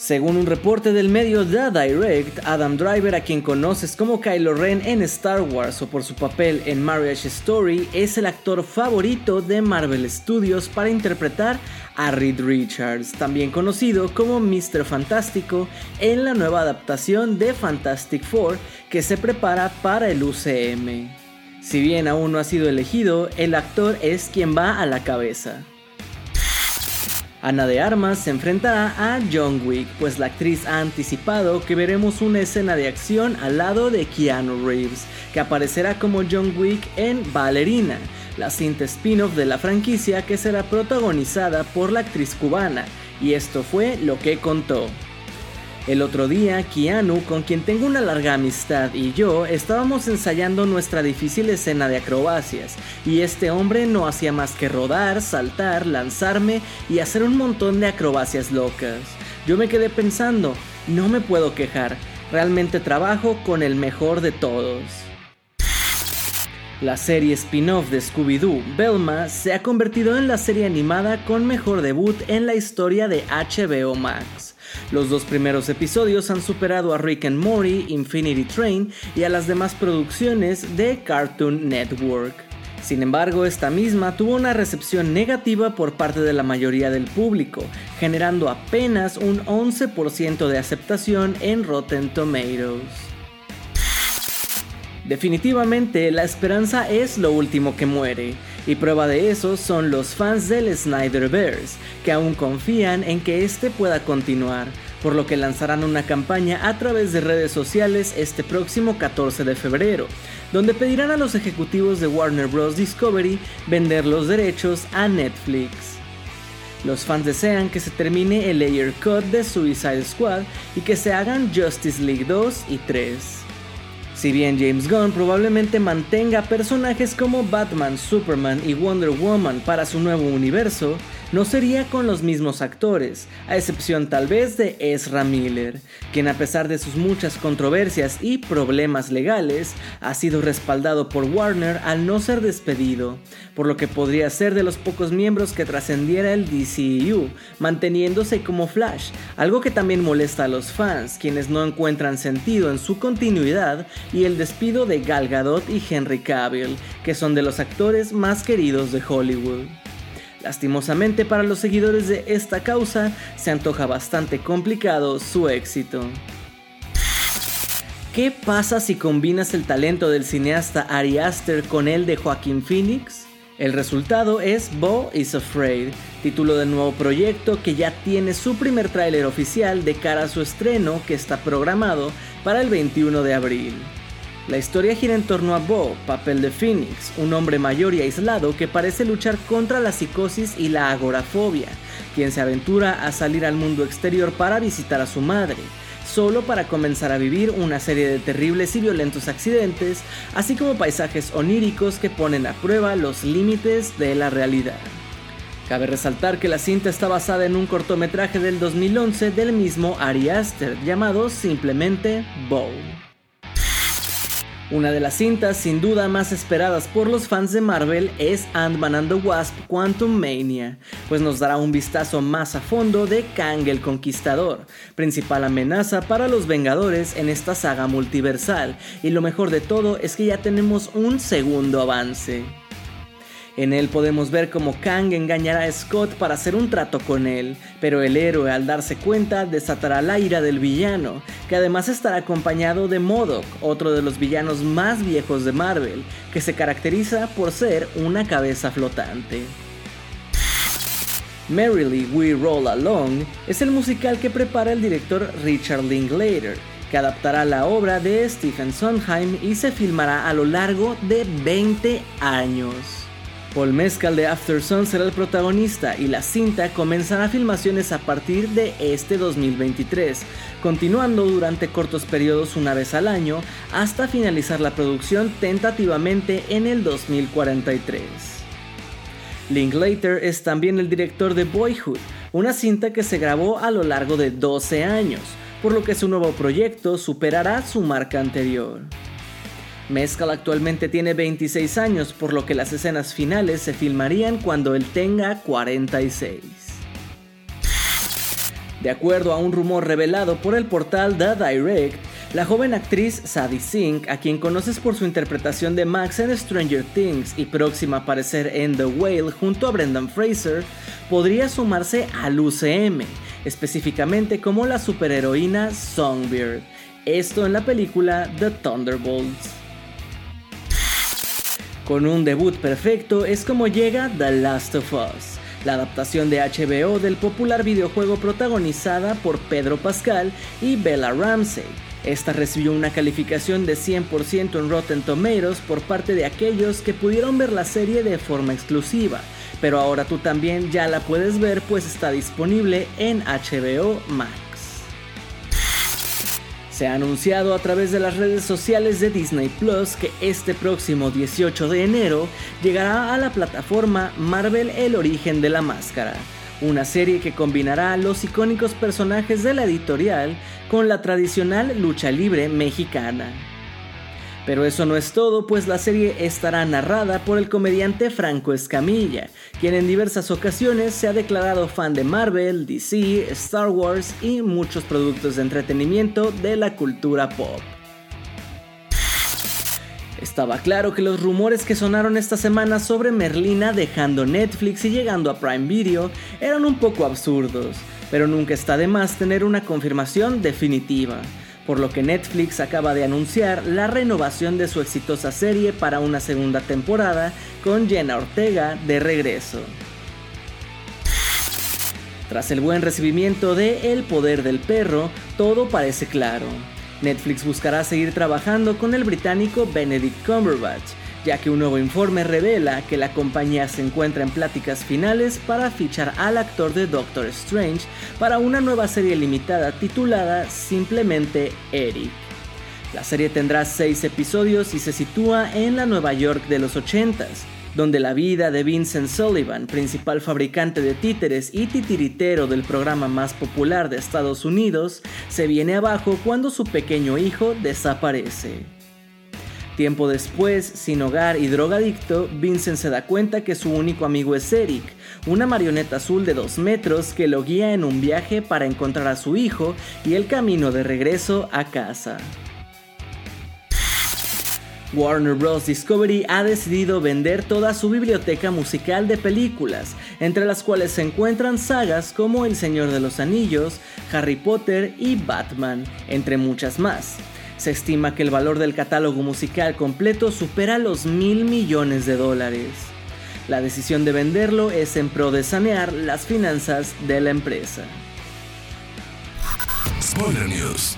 Según un reporte del medio The Direct, Adam Driver, a quien conoces como Kylo Ren en Star Wars o por su papel en Marriage Story, es el actor favorito de Marvel Studios para interpretar a Reed Richards, también conocido como Mr. Fantástico, en la nueva adaptación de Fantastic Four que se prepara para el UCM. Si bien aún no ha sido elegido, el actor es quien va a la cabeza. Ana de Armas se enfrentará a John Wick, pues la actriz ha anticipado que veremos una escena de acción al lado de Keanu Reeves, que aparecerá como John Wick en Ballerina, la cinta spin-off de la franquicia que será protagonizada por la actriz cubana, y esto fue lo que contó. El otro día, Keanu, con quien tengo una larga amistad, y yo estábamos ensayando nuestra difícil escena de acrobacias, y este hombre no hacía más que rodar, saltar, lanzarme y hacer un montón de acrobacias locas. Yo me quedé pensando, no me puedo quejar, realmente trabajo con el mejor de todos. La serie spin-off de Scooby-Doo, Velma, se ha convertido en la serie animada con mejor debut en la historia de HBO Max. Los dos primeros episodios han superado a Rick and Morty, Infinity Train y a las demás producciones de Cartoon Network. Sin embargo, esta misma tuvo una recepción negativa por parte de la mayoría del público, generando apenas un 11% de aceptación en Rotten Tomatoes. Definitivamente, la esperanza es lo último que muere, y prueba de eso son los fans del Snyderverse, que aún confían en que este pueda continuar, por lo que lanzarán una campaña a través de redes sociales este próximo 14 de febrero, donde pedirán a los ejecutivos de Warner Bros. Discovery vender los derechos a Netflix. Los fans desean que se termine el layer cut de Suicide Squad y que se hagan Justice League 2 y 3. Si bien James Gunn probablemente mantenga personajes como Batman, Superman y Wonder Woman para su nuevo universo, no sería con los mismos actores, a excepción tal vez de Ezra Miller, quien a pesar de sus muchas controversias y problemas legales, ha sido respaldado por Warner al no ser despedido, por lo que podría ser de los pocos miembros que trascendiera el DCEU, manteniéndose como Flash, algo que también molesta a los fans, quienes no encuentran sentido en su continuidad y el despido de Gal Gadot y Henry Cavill, que son de los actores más queridos de Hollywood. Lastimosamente para los seguidores de esta causa, se antoja bastante complicado su éxito. ¿Qué pasa si combinas el talento del cineasta Ari Aster con el de Joaquín Phoenix? El resultado es Bo is Afraid, título del nuevo proyecto que ya tiene su primer tráiler oficial de cara a su estreno que está programado para el 21 de abril. La historia gira en torno a Bo, papel de Phoenix, un hombre mayor y aislado que parece luchar contra la psicosis y la agorafobia, quien se aventura a salir al mundo exterior para visitar a su madre, solo para comenzar a vivir una serie de terribles y violentos accidentes, así como paisajes oníricos que ponen a prueba los límites de la realidad. Cabe resaltar que la cinta está basada en un cortometraje del 2011 del mismo Ari Aster llamado simplemente Bo. Una de las cintas sin duda más esperadas por los fans de Marvel es Ant-Man and the Wasp Quantum Mania, pues nos dará un vistazo más a fondo de Kang el Conquistador, principal amenaza para los Vengadores en esta saga multiversal, y lo mejor de todo es que ya tenemos un segundo avance. En él podemos ver cómo Kang engañará a Scott para hacer un trato con él, pero el héroe al darse cuenta desatará la ira del villano, que además estará acompañado de MODOK, otro de los villanos más viejos de Marvel, que se caracteriza por ser una cabeza flotante. Merrily We Roll Along es el musical que prepara el director Richard Linklater, que adaptará la obra de Stephen Sondheim y se filmará a lo largo de 20 años. Paul Mescal de After Sun será el protagonista y la cinta comenzará filmaciones a partir de este 2023, continuando durante cortos periodos una vez al año hasta finalizar la producción tentativamente en el 2043. Linklater es también el director de Boyhood, una cinta que se grabó a lo largo de 12 años, por lo que su nuevo proyecto superará su marca anterior. Mescal actualmente tiene 26 años, por lo que las escenas finales se filmarían cuando él tenga 46. De acuerdo a un rumor revelado por el portal The Direct, la joven actriz Sadie Sink, a quien conoces por su interpretación de Max en Stranger Things y próxima a aparecer en The Whale junto a Brendan Fraser, podría sumarse al UCM, específicamente como la superheroína Songbird, esto en la película The Thunderbolts. Con un debut perfecto es como llega The Last of Us, la adaptación de HBO del popular videojuego protagonizada por Pedro Pascal y Bella Ramsey. Esta recibió una calificación de 100% en Rotten Tomatoes por parte de aquellos que pudieron ver la serie de forma exclusiva, pero ahora tú también ya la puedes ver pues está disponible en HBO Max. Se ha anunciado a través de las redes sociales de Disney Plus que este próximo 18 de enero llegará a la plataforma Marvel El origen de la máscara, una serie que combinará los icónicos personajes de la editorial con la tradicional lucha libre mexicana. Pero eso no es todo, pues la serie estará narrada por el comediante Franco Escamilla, quien en diversas ocasiones se ha declarado fan de Marvel, DC, Star Wars y muchos productos de entretenimiento de la cultura pop. Estaba claro que los rumores que sonaron esta semana sobre Merlina dejando Netflix y llegando a Prime Video eran un poco absurdos, pero nunca está de más tener una confirmación definitiva por lo que Netflix acaba de anunciar la renovación de su exitosa serie para una segunda temporada con Jenna Ortega de regreso. Tras el buen recibimiento de El Poder del Perro, todo parece claro. Netflix buscará seguir trabajando con el británico Benedict Cumberbatch, ya que un nuevo informe revela que la compañía se encuentra en pláticas finales para fichar al actor de Doctor Strange para una nueva serie limitada titulada simplemente Eric. La serie tendrá 6 episodios y se sitúa en la Nueva York de los 80s, donde la vida de Vincent Sullivan, principal fabricante de títeres y titiritero del programa más popular de Estados Unidos, se viene abajo cuando su pequeño hijo desaparece. Tiempo después, sin hogar y drogadicto, Vincent se da cuenta que su único amigo es Eric, una marioneta azul de 2 metros que lo guía en un viaje para encontrar a su hijo y el camino de regreso a casa. Warner Bros. Discovery ha decidido vender toda su biblioteca musical de películas, entre las cuales se encuentran sagas como El Señor de los Anillos, Harry Potter y Batman, entre muchas más. Se estima que el valor del catálogo musical completo supera los mil millones de dólares. La decisión de venderlo es en pro de sanear las finanzas de la empresa. Spoiler News.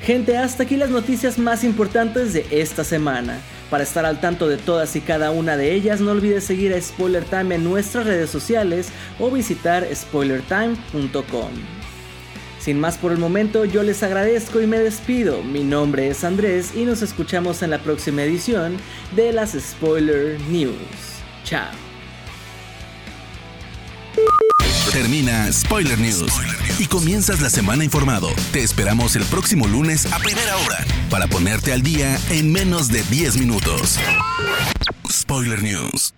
Gente, hasta aquí las noticias más importantes de esta semana. Para estar al tanto de todas y cada una de ellas, no olvides seguir a Spoiler Time en nuestras redes sociales o visitar spoilertime.com. Sin más por el momento, yo les agradezco y me despido. Mi nombre es Andrés y nos escuchamos en la próxima edición de las Spoiler News. Chao. Termina Spoiler News y comienzas la semana informado. Te esperamos el próximo lunes a primera hora para ponerte al día en menos de 10 minutos. Spoiler News.